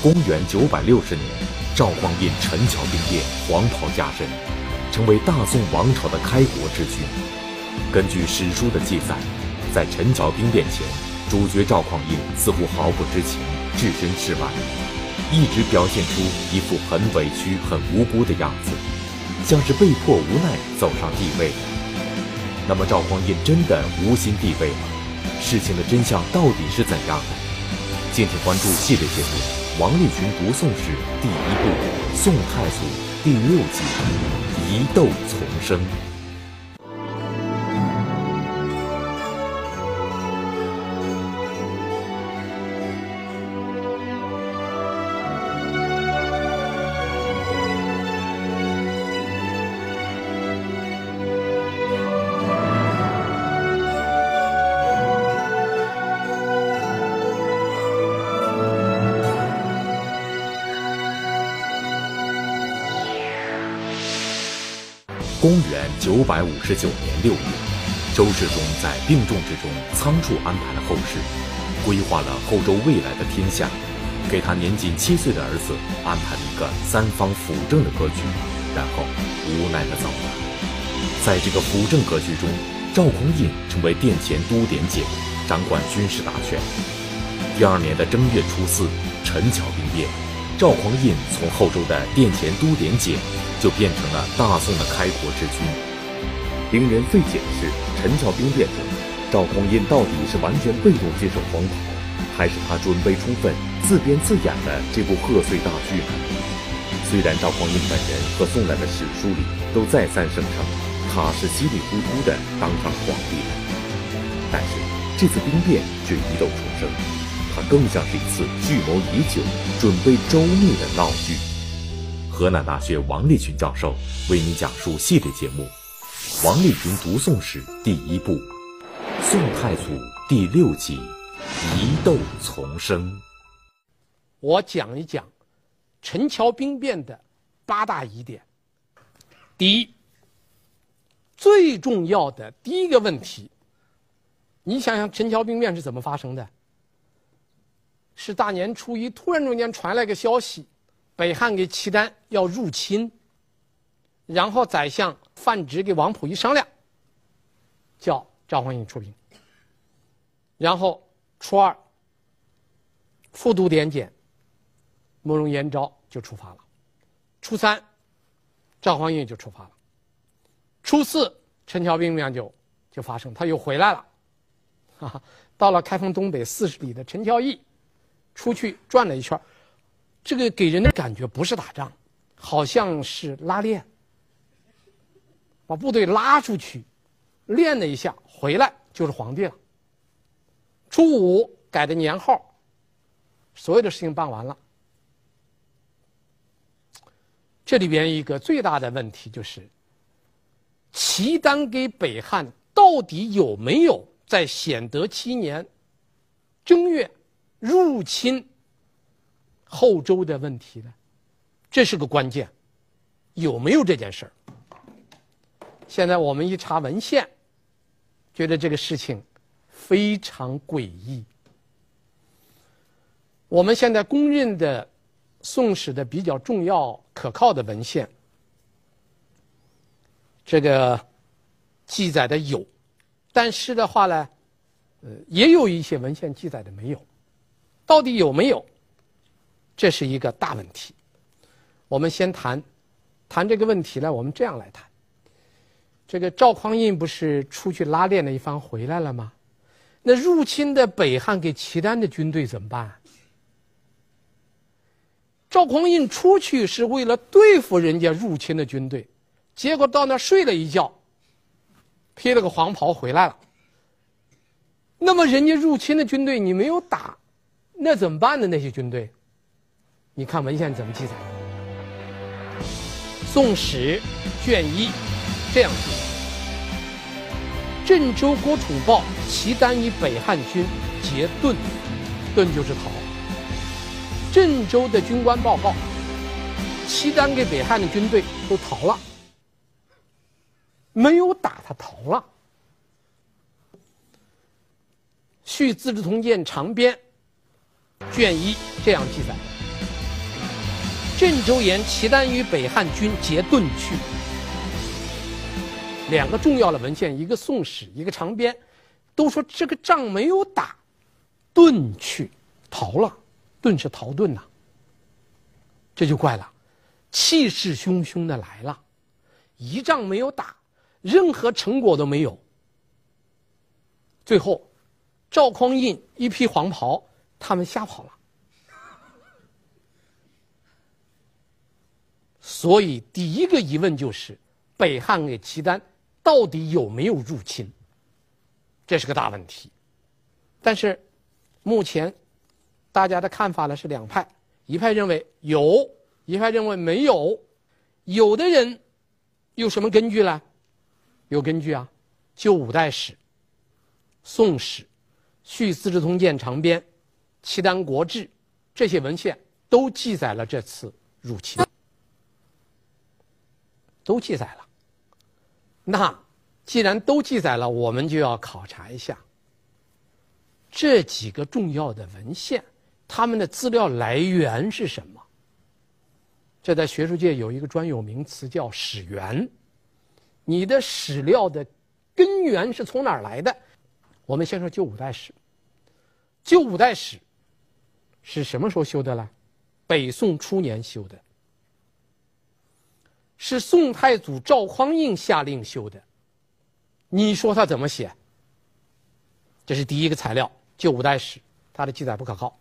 公元九百六十年，赵匡胤陈桥兵变，黄袍加身，成为大宋王朝的开国之君。根据史书的记载，在陈桥兵变前，主角赵匡胤似乎毫不知情，置身事外，一直表现出一副很委屈、很无辜的样子，像是被迫无奈走上帝位。那么赵匡胤真的无心帝位吗？事情的真相到底是怎样的？敬请关注系列节目《王立群读宋史》第一部《宋太祖》第六集《疑窦丛生》。九百五十九年六月，周世宗在病重之中仓促安排了后事，规划了后周未来的天下，给他年仅七岁的儿子安排了一个三方辅政的格局，然后无奈的走了。在这个辅政格局中，赵匡胤成为殿前都点检，掌管军事大权。第二年的正月初四，陈桥兵变，赵匡胤从后周的殿前都点检。就变成了大宋的开国之君。令人费解的是，陈桥兵变中，赵匡胤到底是完全被动接受黄袍，还是他准备充分、自编自演的这部贺岁大剧呢？虽然赵匡胤本人和宋代的史书里都再三声称他是稀里糊涂的当上皇帝的，但是这次兵变却疑窦丛生，他更像是一次蓄谋已久、准备周密的闹剧。河南大学王立群教授为你讲述系列节目《王立群读宋史》第一部《宋太祖》第六集《疑窦丛生》。我讲一讲陈桥兵变的八大疑点。第一，最重要的第一个问题，你想想陈桥兵变是怎么发生的？是大年初一突然中间传来个消息。北汉给契丹要入侵，然后宰相范植给王溥一商量，叫赵匡胤出兵。然后初二，复读点检，慕容延昭就出发了。初三，赵匡胤就出发了。初四，陈桥兵变就就发生，他又回来了，哈哈，到了开封东北四十里的陈桥驿，出去转了一圈。这个给人的感觉不是打仗，好像是拉练，把部队拉出去，练了一下，回来就是皇帝了。初五改的年号，所有的事情办完了。这里边一个最大的问题就是，契丹给北汉到底有没有在显德七年正月入侵？后周的问题呢，这是个关键，有没有这件事儿？现在我们一查文献，觉得这个事情非常诡异。我们现在公认的宋史的比较重要可靠的文献，这个记载的有，但是的话呢，呃，也有一些文献记载的没有，到底有没有？这是一个大问题，我们先谈，谈这个问题呢，我们这样来谈。这个赵匡胤不是出去拉练了一番回来了吗？那入侵的北汉给契丹的军队怎么办？赵匡胤出去是为了对付人家入侵的军队，结果到那睡了一觉，披了个黄袍回来了。那么人家入侵的军队你没有打，那怎么办呢？那些军队？你看文献怎么记载？《宋史》卷一这样记载：镇州郭楚报，契丹与北汉军结遁，遁就是逃。镇州的军官报告，契丹给北汉的军队都逃了，没有打他逃了。《续资治通鉴长编》卷一这样记载。郑州言契丹与北汉军结盾去。两个重要的文献，一个《宋史》，一个《长编》，都说这个仗没有打，遁去，逃了。遁是逃遁呐，这就怪了，气势汹汹的来了，一仗没有打，任何成果都没有。最后，赵匡胤一披黄袍，他们吓跑了。所以，第一个疑问就是，北汉给契丹到底有没有入侵？这是个大问题。但是，目前大家的看法呢是两派，一派认为有，一派认为没有。有的人有什么根据呢？有根据啊，《旧五代史》《宋史》《续资治通鉴长编》《契丹国志》这些文献都记载了这次入侵。都记载了，那既然都记载了，我们就要考察一下这几个重要的文献，他们的资料来源是什么？这在学术界有一个专有名词叫“史源”。你的史料的根源是从哪儿来的？我们先说《旧五代史》。《旧五代史》是什么时候修的呢？北宋初年修的。是宋太祖赵匡胤下令修的，你说他怎么写？这是第一个材料，《旧五代史》，它的记载不可靠。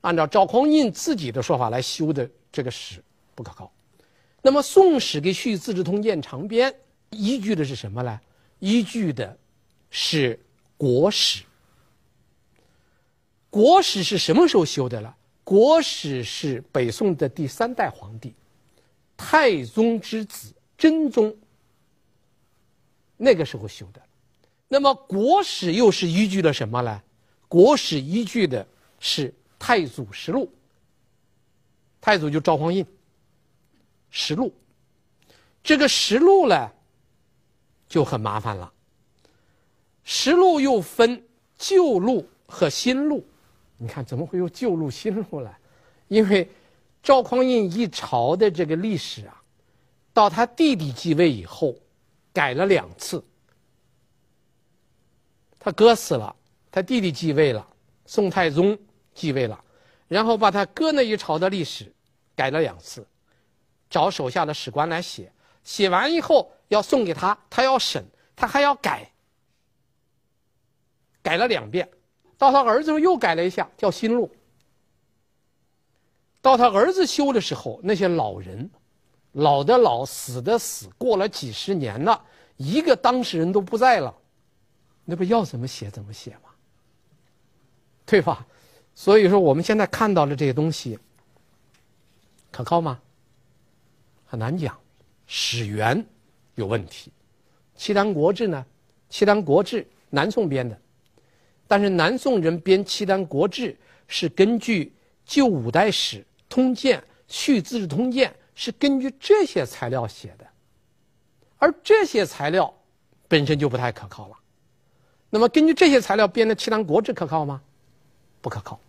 按照赵匡胤自己的说法来修的这个史不可靠。那么《宋史》给《续资治通鉴长编》依据的是什么呢？依据的是《国史》。《国史》是什么时候修的了？《国史》是北宋的第三代皇帝。太宗之子真宗，那个时候修的，那么国史又是依据了什么呢？国史依据的是太祖实录。太祖就赵匡胤，实录，这个实录呢就很麻烦了。实录又分旧录和新录，你看怎么会有旧录新录呢？因为。赵匡胤一朝的这个历史啊，到他弟弟继位以后，改了两次。他哥死了，他弟弟继位了，宋太宗继位了，然后把他哥那一朝的历史改了两次，找手下的史官来写，写完以后要送给他，他要审，他还要改，改了两遍，到他儿子又改了一下，叫新录。到他儿子修的时候，那些老人，老的老，死的死，过了几十年了，一个当事人都不在了，那不要怎么写怎么写吗？对吧？所以说我们现在看到的这些东西，可靠吗？很难讲，史源有问题。契丹国志呢？契丹国志南宋编的，但是南宋人编契丹国志是根据旧五代史。通鉴、续资治通鉴是根据这些材料写的，而这些材料本身就不太可靠了。那么，根据这些材料编的《契丹国志》可靠吗？不可靠。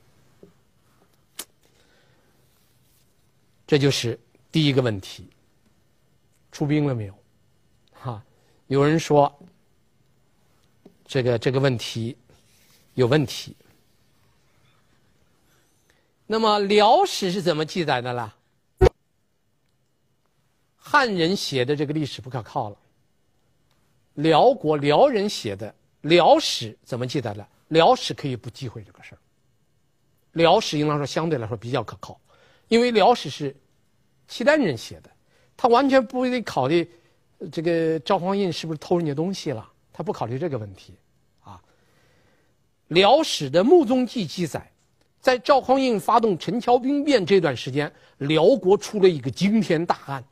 这就是第一个问题。出兵了没有？哈，有人说这个这个问题有问题。那么辽史是怎么记载的了？汉人写的这个历史不可靠了。辽国辽人写的辽史怎么记载的？辽史可以不忌讳这个事儿。辽史应当说相对来说比较可靠，因为辽史是契丹人写的，他完全不会考虑这个赵匡胤是不是偷人家东西了，他不考虑这个问题啊。辽史的穆宗记记载。在赵匡胤发动陈桥兵变这段时间，辽国出了一个惊天大案，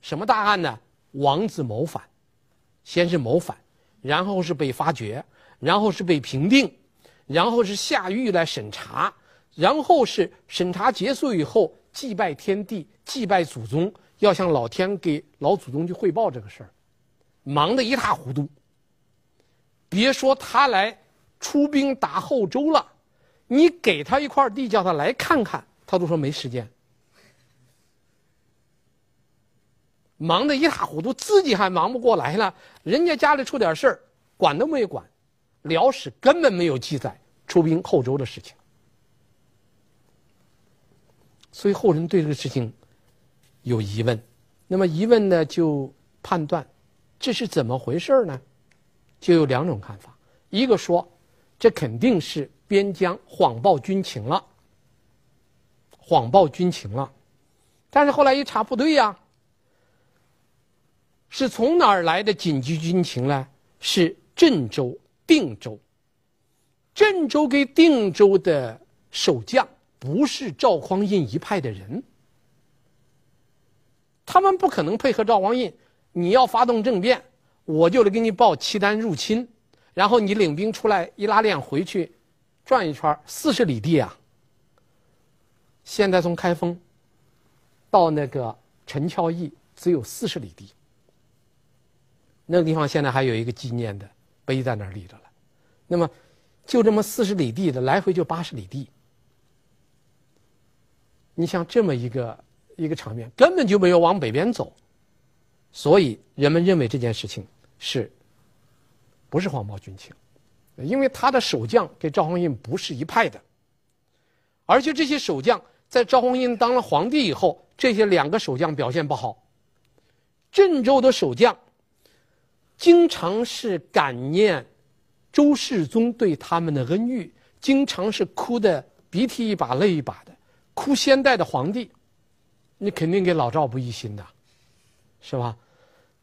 什么大案呢？王子谋反，先是谋反，然后是被发掘，然后是被平定，然后是下狱来审查，然后是审查结束以后祭拜天地，祭拜祖宗，要向老天给老祖宗去汇报这个事儿，忙得一塌糊涂。别说他来出兵打后周了。你给他一块地，叫他来看看，他都说没时间，忙得一塌糊涂，自己还忙不过来了，人家家里出点事儿，管都没管，《辽史》根本没有记载出兵后周的事情，所以后人对这个事情有疑问，那么疑问呢，就判断这是怎么回事呢？就有两种看法，一个说。这肯定是边疆谎报军情了，谎报军情了，但是后来一查不对呀。是从哪儿来的紧急军情呢？是郑州、定州。郑州跟定州的守将不是赵匡胤一派的人，他们不可能配合赵匡胤。你要发动政变，我就得给你报契丹入侵，然后你领兵出来一拉练回去，转一圈四十里地啊。现在从开封到那个陈桥驿只有四十里地。那个地方现在还有一个纪念的碑在那儿立着了，那么就这么四十里地的来回就八十里地，你像这么一个一个场面，根本就没有往北边走，所以人们认为这件事情是不是谎报军情？因为他的守将跟赵匡胤不是一派的，而且这些守将在赵匡胤当了皇帝以后，这些两个守将表现不好，郑州的守将。经常是感念周世宗对他们的恩遇，经常是哭的鼻涕一把泪一把的，哭先代的皇帝，你肯定给老赵不一心的，是吧？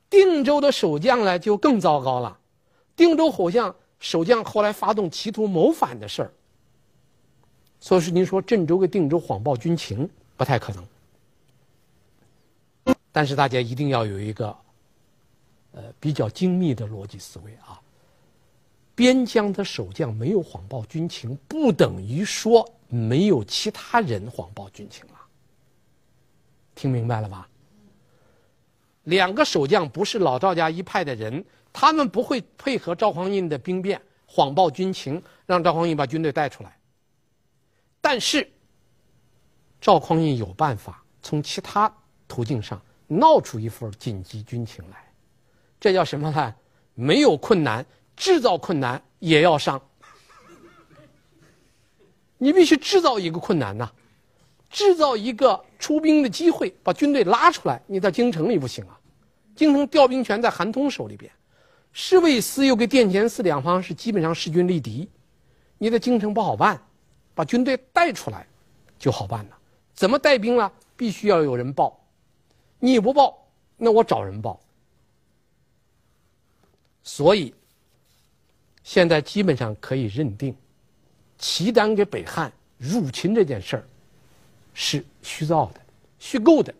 定州的守将呢就更糟糕了，定州守将守将后来发动企图谋反的事儿，所以说您说郑州跟定州谎报军情不太可能，但是大家一定要有一个。呃，比较精密的逻辑思维啊。边疆的守将没有谎报军情，不等于说没有其他人谎报军情了。听明白了吧？两个守将不是老赵家一派的人，他们不会配合赵匡胤的兵变，谎报军情，让赵匡胤把军队带出来。但是，赵匡胤有办法从其他途径上闹出一份紧急军情来。这叫什么呢？没有困难，制造困难也要上。你必须制造一个困难呐，制造一个出兵的机会，把军队拉出来。你在京城里不行啊，京城调兵权在韩通手里边，侍卫司又跟殿前司两方是基本上势均力敌，你在京城不好办，把军队带出来就好办了。怎么带兵了？必须要有人报，你不报，那我找人报。所以，现在基本上可以认定，契丹给北汉入侵这件事儿是虚造的、虚构的、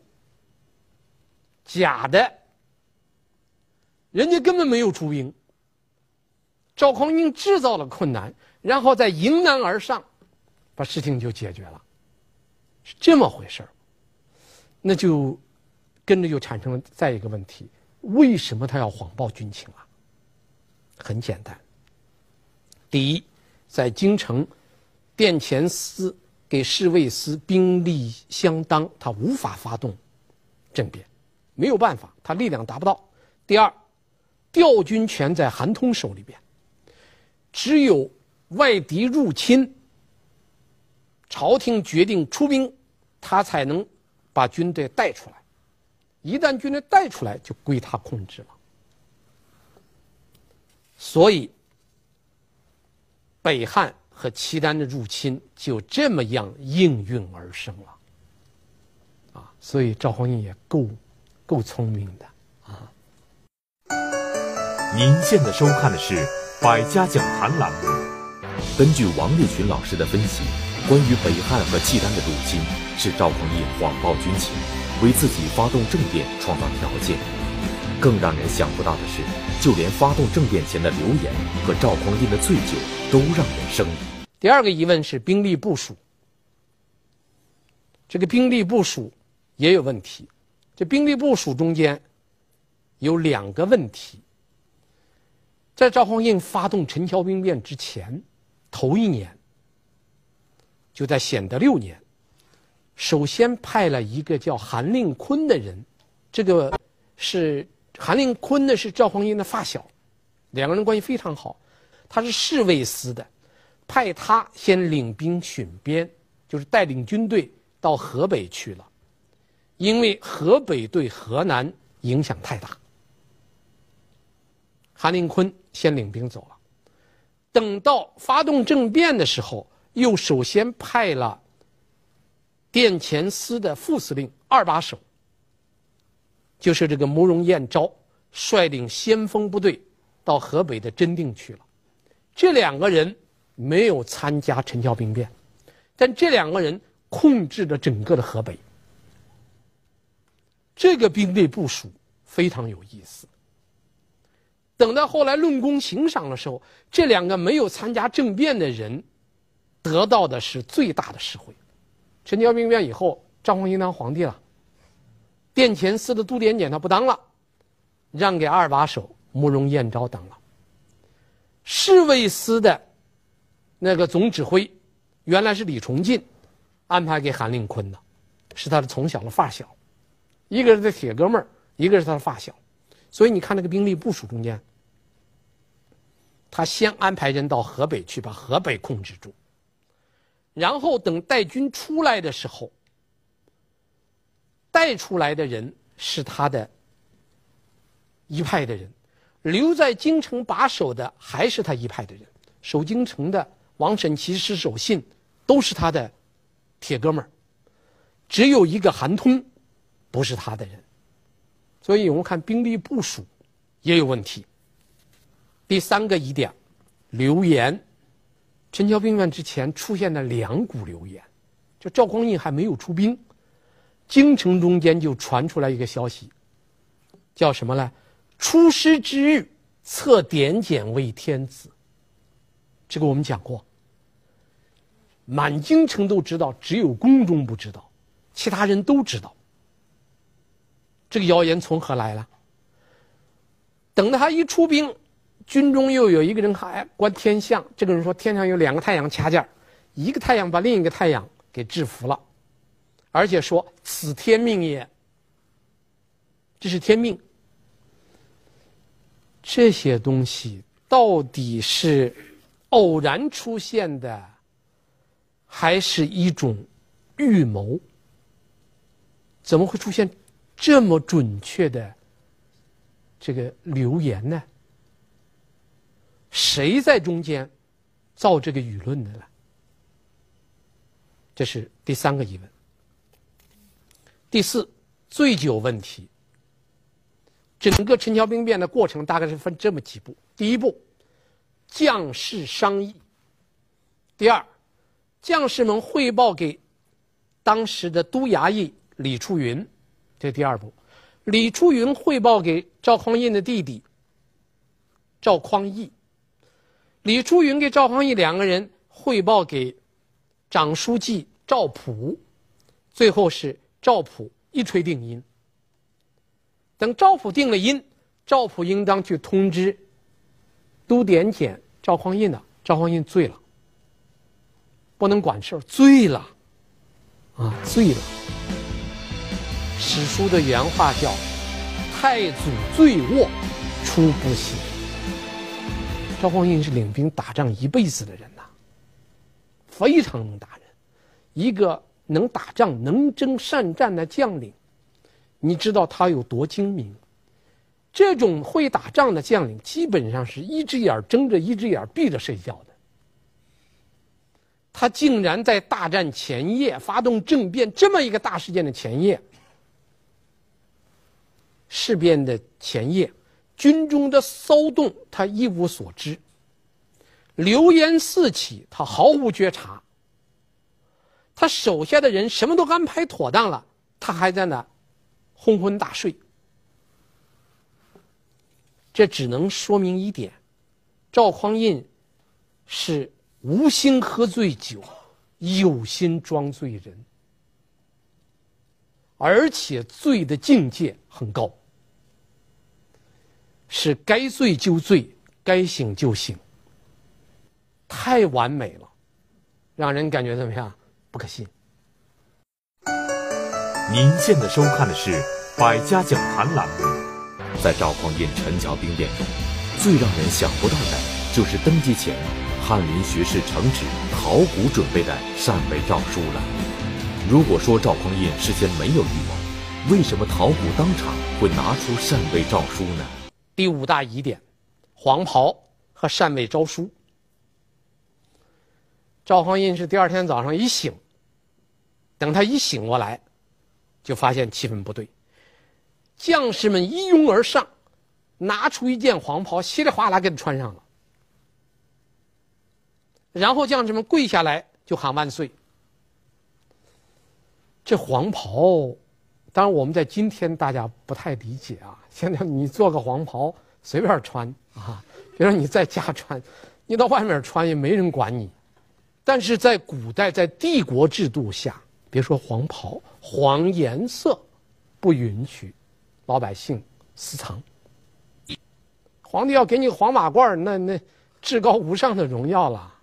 假的。人家根本没有出兵，赵匡胤制造了困难，然后再迎难而上，把事情就解决了，是这么回事儿。那就跟着就产生了再一个问题：为什么他要谎报军情啊？很简单。第一，在京城，殿前司给侍卫司兵力相当，他无法发动政变，没有办法，他力量达不到。第二，调军权在韩通手里边，只有外敌入侵，朝廷决定出兵，他才能把军队带出来。一旦军队带出来，就归他控制了。所以，北汉和契丹的入侵就这么样应运而生了，啊，所以赵匡胤也够够聪明的。您现在收看的是《百家讲坛》栏目。根据王立群老师的分析，关于北汉和契丹的入侵，是赵匡胤谎报军情，为自己发动政变创造条件。更让人想不到的是，就连发动政变前的流言和赵匡胤的醉酒都让人生疑。第二个疑问是兵力部署，这个兵力部署也有问题。这兵力部署中间有两个问题。在赵匡胤发动陈桥兵变之前，头一年，就在显德六年，首先派了一个叫韩令坤的人，这个。是韩令坤呢，是赵匡胤的发小，两个人关系非常好。他是侍卫司的，派他先领兵巡边，就是带领军队到河北去了，因为河北对河南影响太大。韩令坤先领兵走了，等到发动政变的时候，又首先派了殿前司的副司令二把手，就是这个慕容彦昭，率领先锋部队到河北的真定去了。这两个人没有参加陈桥兵变，但这两个人控制着整个的河北。这个兵力部署非常有意思。等到后来论功行赏的时候，这两个没有参加政变的人，得到的是最大的实惠。陈桥兵变以后，赵匡胤当皇帝了，殿前司的杜点检他不当了，让给二把手慕容彦昭当了。侍卫司的那个总指挥，原来是李崇进，安排给韩令坤的，是他的从小的发小，一个是他铁哥们儿，一个是他的发小。所以你看那个兵力部署中间，他先安排人到河北去把河北控制住，然后等带军出来的时候，带出来的人是他的一派的人，留在京城把守的还是他一派的人，守京城的王审琦、石守信都是他的铁哥们儿，只有一个韩通不是他的人。所以我们看兵力部署也有问题。第三个疑点，流言，陈桥兵变之前出现了两股流言，就赵匡胤还没有出兵，京城中间就传出来一个消息，叫什么呢？出师之日，册点检为天子。这个我们讲过，满京城都知道，只有宫中不知道，其他人都知道。这个谣言从何来了？等到他一出兵，军中又有一个人还观天象，这个人说天上有两个太阳掐架，一个太阳把另一个太阳给制服了，而且说此天命也，这是天命。这些东西到底是偶然出现的，还是一种预谋？怎么会出现？这么准确的这个流言呢？谁在中间造这个舆论的呢？这是第三个疑问。第四，醉酒问题。整个陈桥兵变的过程大概是分这么几步：第一步，将士商议；第二，将士们汇报给当时的都衙役李处云。这第二步，李初云汇报给赵匡胤的弟弟赵匡义，李初云给赵匡义两个人汇报给长书记赵普，最后是赵普一锤定音。等赵普定了音，赵普应当去通知都点检赵匡胤的，赵匡胤醉了，不能管事儿，醉了，啊，醉了。史书的原话叫“太祖醉卧，出不行”。赵匡胤是领兵打仗一辈子的人呐，非常能打人，一个能打仗、能征善战的将领，你知道他有多精明？这种会打仗的将领，基本上是一只眼睁着，一只眼闭着睡觉的。他竟然在大战前夜发动政变，这么一个大事件的前夜。事变的前夜，军中的骚动他一无所知，流言四起，他毫无觉察。他手下的人什么都安排妥当了，他还在那昏昏大睡。这只能说明一点：赵匡胤是无心喝醉酒，有心装醉人。而且醉的境界很高，是该醉就醉，该醒就醒，太完美了，让人感觉怎么样？不可信。您现在收看的是《百家讲坛》栏目。在赵匡胤陈桥兵变中，最让人想不到的就是登基前，翰林学士程旨考古准备的禅位诏书了。如果说赵匡胤事先没有预谋，为什么陶谷当场会拿出禅位诏书呢？第五大疑点：黄袍和禅位诏书。赵匡胤是第二天早上一醒，等他一醒过来，就发现气氛不对。将士们一拥而上，拿出一件黄袍，稀里哗啦给他穿上了。然后将士们跪下来就喊万岁。这黄袍，当然我们在今天大家不太理解啊。现在你做个黄袍随便穿啊，比如说你在家穿，你到外面穿也没人管你。但是在古代，在帝国制度下，别说黄袍，黄颜色不允许。老百姓私藏，皇帝要给你个黄马褂，那那至高无上的荣耀了。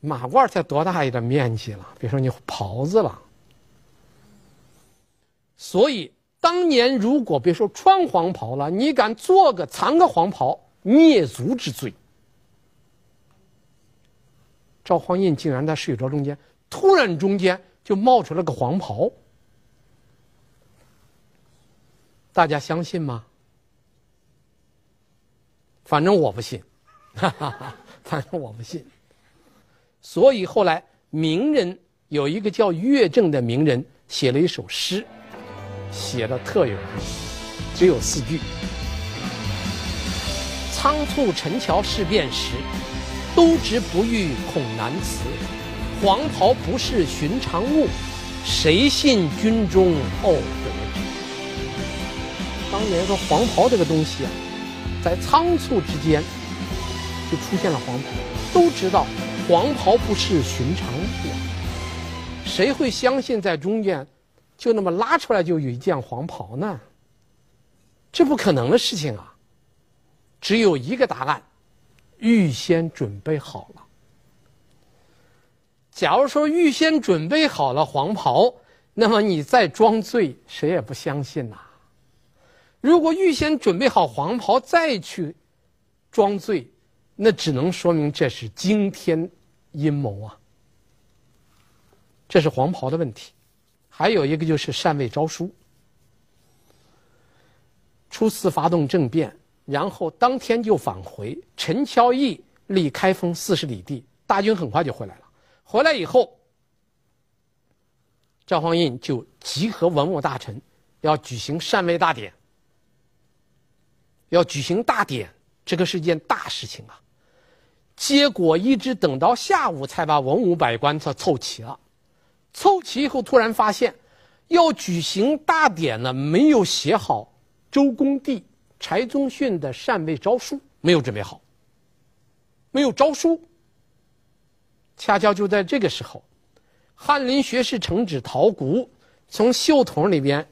马褂才多大一点面积了，别说你袍子了。所以当年如果别说穿黄袍了，你敢做个藏个黄袍，灭族之罪。赵匡胤竟然在睡着中间，突然中间就冒出了个黄袍。大家相信吗？反正我不信，哈哈哈，反正我不信。所以后来名人有一个叫乐正的名人写了一首诗，写的特有意思，只有四句：仓促陈桥事变时，都知不遇恐难辞。黄袍不是寻常物，谁信军中怄得。当年说黄袍这个东西啊，在仓促之间就出现了黄袍。都知道黄袍不是寻常物，谁会相信在中间就那么拉出来就有一件黄袍呢？这不可能的事情啊！只有一个答案：预先准备好了。假如说预先准备好了黄袍，那么你再装醉，谁也不相信呐。如果预先准备好黄袍再去装醉，那只能说明这是惊天阴谋啊！这是黄袍的问题，还有一个就是禅位诏书。初次发动政变，然后当天就返回。陈桥驿离开封四十里地，大军很快就回来了。回来以后，赵匡胤就集合文武大臣，要举行禅位大典。要举行大典，这个是件大事情啊。结果一直等到下午才把文武百官才凑齐了。凑齐以后，突然发现要举行大典呢，没有写好周公帝、柴宗训的禅位诏书，没有准备好，没有诏书。恰巧就在这个时候，翰林学士承旨陶谷从袖筒里边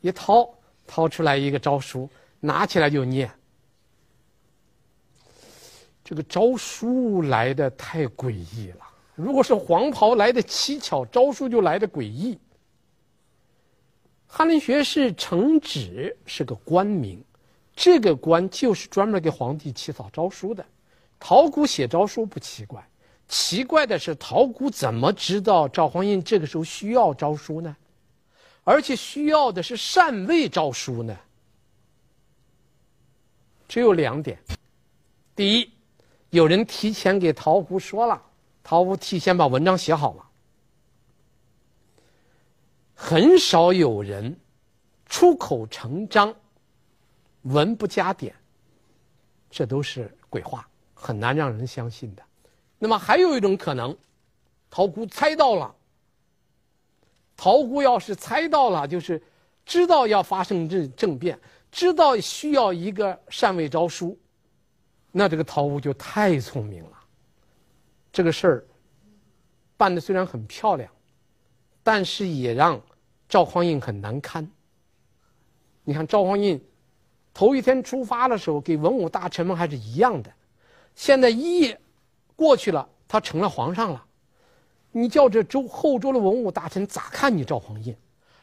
一掏，掏出来一个诏书。拿起来就念，这个诏书来的太诡异了。如果是黄袍来的蹊跷，诏书就来的诡异。翰林学士承旨是个官名，这个官就是专门给皇帝起草诏书的。陶谷写诏书不奇怪，奇怪的是陶谷怎么知道赵匡胤这个时候需要诏书呢？而且需要的是禅位诏书呢？只有两点：第一，有人提前给陶谷说了，陶谷提前把文章写好了。很少有人出口成章，文不加点，这都是鬼话，很难让人相信的。那么还有一种可能，陶姑猜到了。陶姑要是猜到了，就是知道要发生这政变。知道需要一个禅位诏书，那这个陶谷就太聪明了。这个事儿办的虽然很漂亮，但是也让赵匡胤很难堪。你看赵匡胤头一天出发的时候，给文武大臣们还是一样的，现在一夜过去了，他成了皇上了。你叫这周后周的文武大臣咋看你赵匡胤？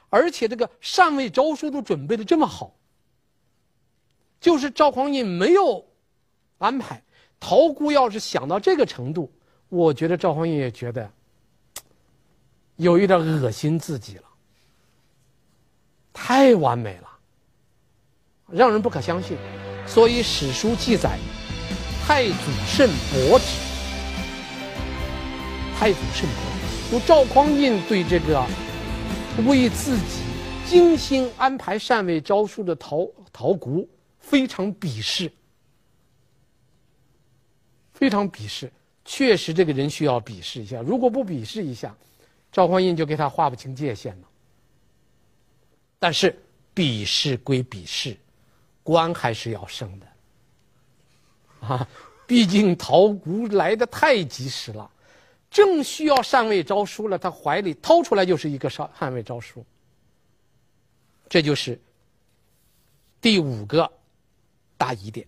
而且这个禅位诏书都准备的这么好。就是赵匡胤没有安排。陶谷要是想到这个程度，我觉得赵匡胤也觉得 有一点恶心自己了，太完美了，让人不可相信。所以史书记载，太祖甚薄之。太祖甚薄，就赵匡胤对这个为自己精心安排禅位诏书的陶陶谷非常鄙视，非常鄙视。确实，这个人需要鄙视一下。如果不鄙视一下，赵匡胤就给他划不清界限了。但是，鄙视归鄙视，官还是要升的。啊，毕竟陶谷来的太及时了。正需要禅位诏书了，他怀里掏出来就是一个禅禅位诏书。这就是第五个大疑点。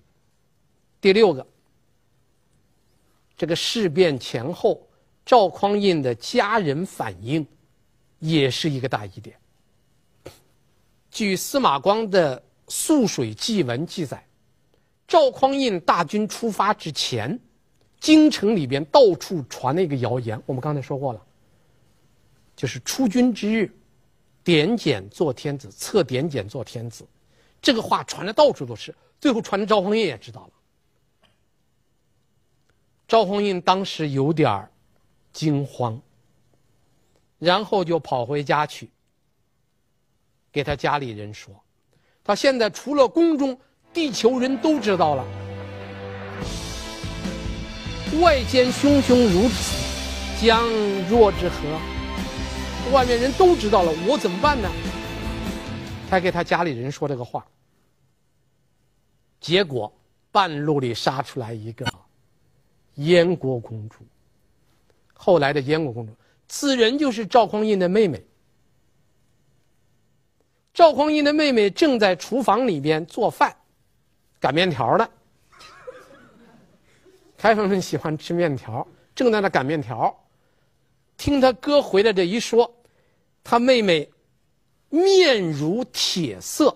第六个，这个事变前后，赵匡胤的家人反应，也是一个大疑点。据司马光的《涑水记文》记载，赵匡胤大军出发之前。京城里边到处传那个谣言，我们刚才说过了，就是出军之日，点检做天子，册点检做天子，这个话传的到处都是，最后传的赵匡胤也知道了。赵匡胤当时有点儿惊慌，然后就跑回家去，给他家里人说，他现在除了宫中，地球人都知道了。外间汹汹如此，将若之何？外面人都知道了，我怎么办呢？他给他家里人说这个话，结果半路里杀出来一个燕国公主。后来的燕国公主，此人就是赵匡胤的妹妹。赵匡胤的妹妹正在厨房里边做饭，擀面条呢。开封人喜欢吃面条，正在那擀面条，听他哥回来这一说，他妹妹面如铁色，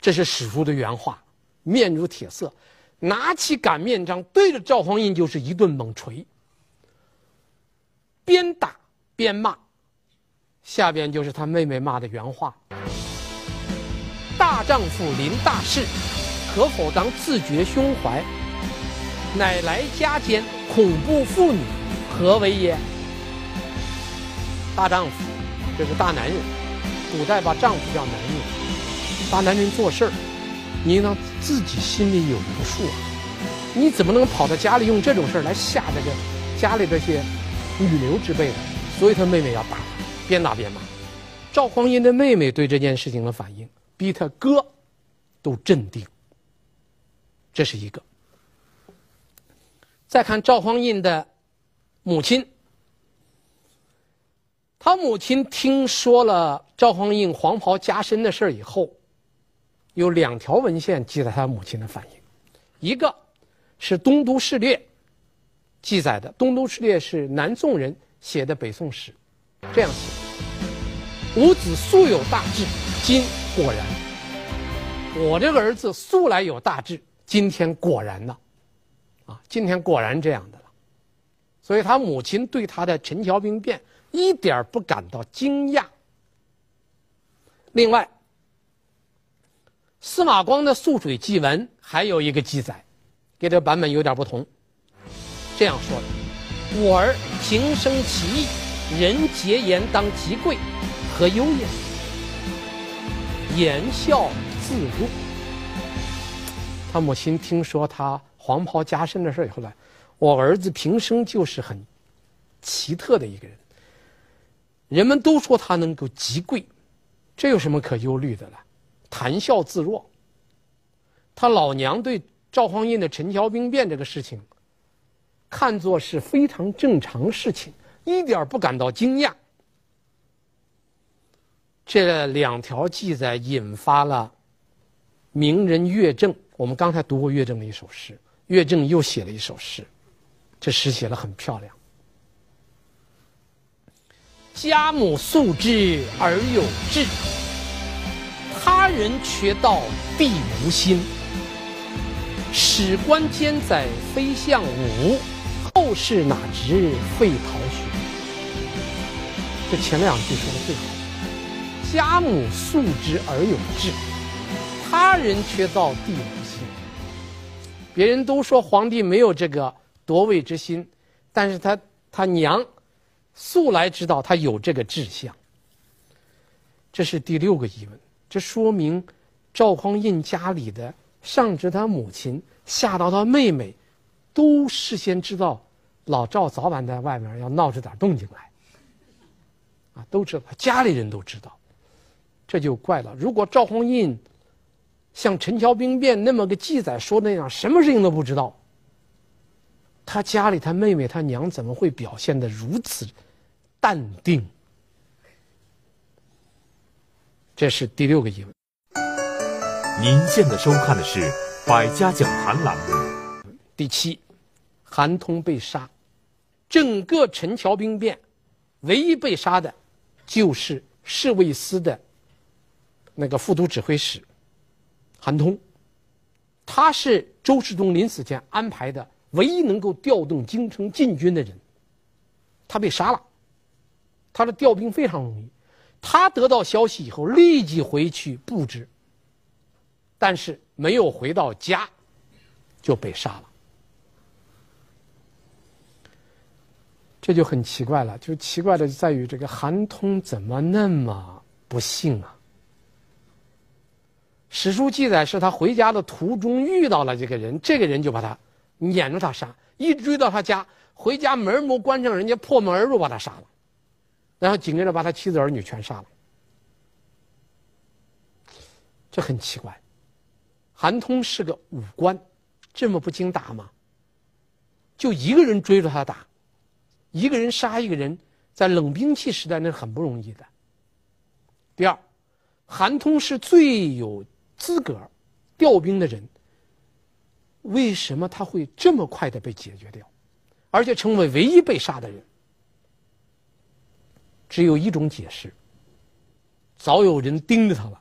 这是史书的原话，面如铁色，拿起擀面杖对着赵匡胤就是一顿猛锤，边打边骂，下边就是他妹妹骂的原话：大丈夫临大事，可否当自觉胸怀？乃来家间，恐怖妇女，何为也？大丈夫，这是大男人。古代把丈夫叫男人。大男人做事儿，你呢自己心里有数啊。你怎么能跑到家里用这种事儿来吓这个家里这些女流之辈呢？所以他妹妹要打他，边打边骂。赵匡胤的妹妹对这件事情的反应，比他哥都镇定。这是一个。再看赵匡胤的母亲，他母亲听说了赵匡胤黄袍加身的事儿以后，有两条文献记载他母亲的反应，一个是《东都事略》记载的，《东都事略》是南宋人写的北宋史，这样写：吾子素有大志，今果然。我这个儿子素来有大志，今天果然了。啊，今天果然这样的了，所以他母亲对他的陈桥兵变一点不感到惊讶。另外，司马光的《涑水记文》还有一个记载，跟这版本有点不同。这样说的：“我儿平生奇异，人结言当极贵，何忧也？”言笑自若。他母亲听说他。黄袍加身的事以后呢，我儿子平生就是很奇特的一个人。人们都说他能够极贵，这有什么可忧虑的了？谈笑自若。他老娘对赵匡胤的陈桥兵变这个事情，看作是非常正常事情，一点不感到惊讶。这两条记载引发了名人乐正，我们刚才读过乐正的一首诗。乐正又写了一首诗，这诗写的很漂亮。家母素知而有志，他人却道必无心。史官兼载非相武，后世哪知废陶学。这前两句说的最好。家母素知而有志，他人却道必无心。别人都说皇帝没有这个夺位之心，但是他他娘素来知道他有这个志向。这是第六个疑问，这说明赵匡胤家里的上至他母亲，下到他妹妹，都事先知道老赵早晚在外面要闹出点动静来，啊，都知道，家里人都知道，这就怪了。如果赵匡胤像陈桥兵变那么个记载说那样，什么事情都不知道，他家里他妹妹他娘怎么会表现的如此淡定？这是第六个疑问。您现在收看的是《百家讲坛》栏目。第七，韩通被杀，整个陈桥兵变，唯一被杀的，就是侍卫司的那个副都指挥使韩通。他是周世宗临死前安排的唯一能够调动京城禁军的人，他被杀了。他的调兵非常容易。他得到消息以后，立即回去布置，但是没有回到家，就被杀了。这就很奇怪了，就奇怪的在于这个韩通怎么那么不幸啊？史书记载是他回家的途中遇到了这个人，这个人就把他撵着他杀，一追到他家，回家门没关上，人家破门而入把他杀了。然后紧跟着把他妻子儿女全杀了，这很奇怪。韩通是个武官，这么不经打吗？就一个人追着他打，一个人杀一个人，在冷兵器时代那是很不容易的。第二，韩通是最有资格调兵的人，为什么他会这么快的被解决掉，而且成为唯一被杀的人？只有一种解释，早有人盯着他了，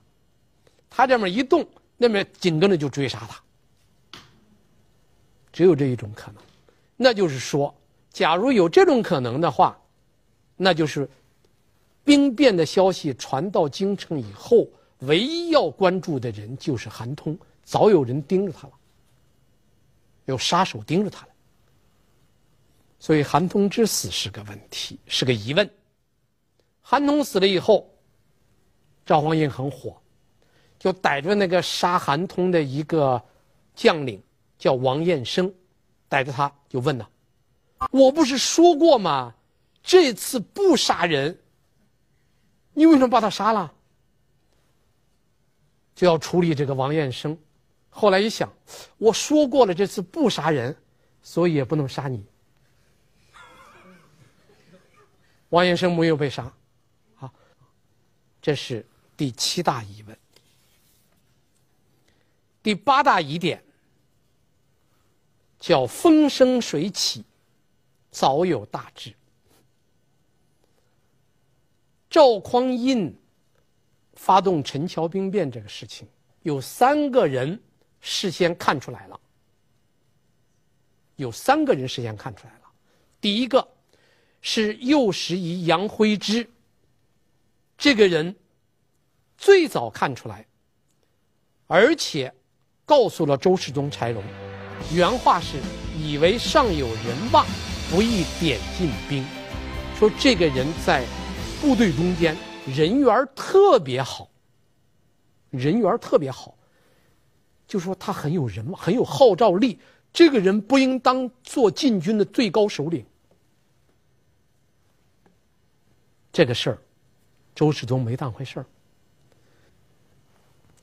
他这么一动，那边紧跟着就追杀他。只有这一种可能，那就是说，假如有这种可能的话，那就是兵变的消息传到京城以后，唯一要关注的人就是韩通，早有人盯着他了，有杀手盯着他了，所以韩通之死是个问题，是个疑问。韩通死了以后，赵匡胤很火，就逮着那个杀韩通的一个将领，叫王彦生，逮着他就问呐：“我不是说过吗？这次不杀人，你为什么把他杀了？”就要处理这个王彦生。后来一想，我说过了，这次不杀人，所以也不能杀你。王彦生没有被杀。这是第七大疑问。第八大疑点叫风生水起，早有大志。赵匡胤发动陈桥兵变这个事情，有三个人事先看出来了。有三个人事先看出来了。第一个是右拾遗杨辉之。这个人最早看出来，而且告诉了周世宗柴荣，原话是：“以为尚有人望，不宜点进兵。”说这个人在部队中间人缘特别好，人缘特别好，就说他很有人望，很有号召力。这个人不应当做禁军的最高首领。这个事儿。周世宗没当回事儿，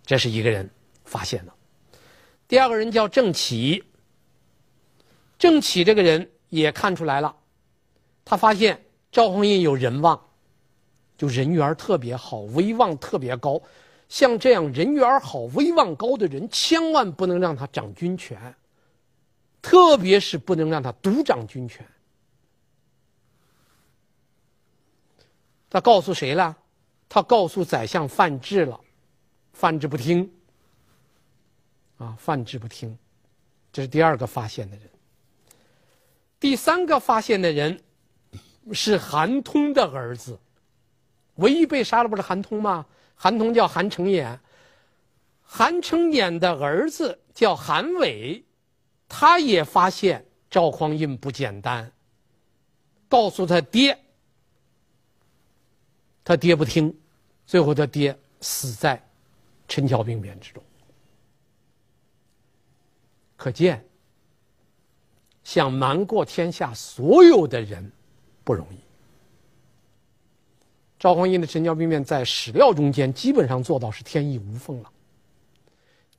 这是一个人发现了。第二个人叫郑起，郑起这个人也看出来了，他发现赵匡胤有人望，就人缘特别好，威望特别高。像这样人缘好、威望高的人，千万不能让他掌军权，特别是不能让他独掌军权。他告诉谁了？他告诉宰相范质了，范质不听。啊，范质不听。这是第二个发现的人。第三个发现的人是韩通的儿子，唯一被杀的不是韩通吗？韩通叫韩承衍，韩承衍的儿子叫韩伟，他也发现赵匡胤不简单，告诉他爹，他爹不听，最后他爹死在陈桥兵变之中。可见，想瞒过天下所有的人不容易。赵匡胤的陈桥兵变在史料中间基本上做到是天衣无缝了，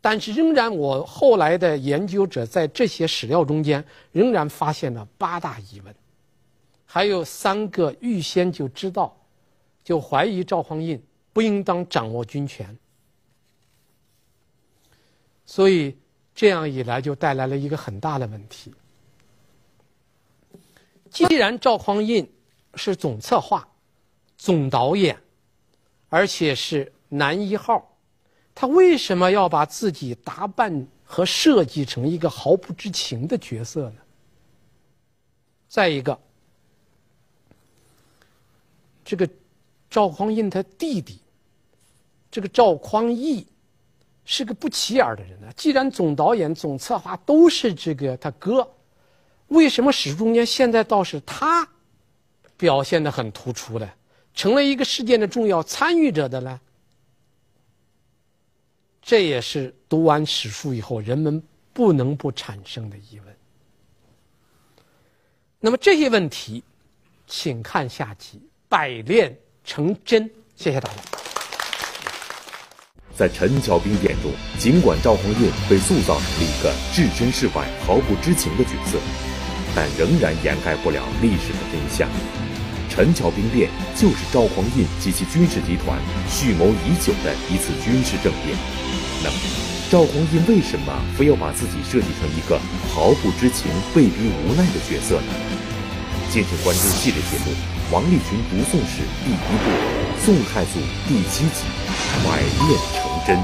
但是仍然，我后来的研究者在这些史料中间仍然发现了八大疑问，还有三个预先就知道，就怀疑赵匡胤不应当掌握军权，所以。这样一来，就带来了一个很大的问题。既然赵匡胤是总策划、总导演，而且是男一号，他为什么要把自己打扮和设计成一个毫不知情的角色呢？再一个，这个赵匡胤他弟弟，这个赵匡义。是个不起眼的人呢。既然总导演、总策划都是这个他哥，为什么史书中间现在倒是他表现的很突出的，成了一个事件的重要参与者的呢？这也是读完史书以后人们不能不产生的疑问。那么这些问题，请看下集《百炼成真》。谢谢大家。在陈桥兵变中，尽管赵匡胤被塑造成了一个置身事外、毫不知情的角色，但仍然掩盖不了历史的真相。陈桥兵变就是赵匡胤及其军事集团蓄谋已久的一次军事政变。那么，赵匡胤为什么非要把自己设计成一个毫不知情、被逼无奈的角色呢？敬请关注系列节目《王立群读宋史》第一部《宋太祖》第七集《百炼成真》。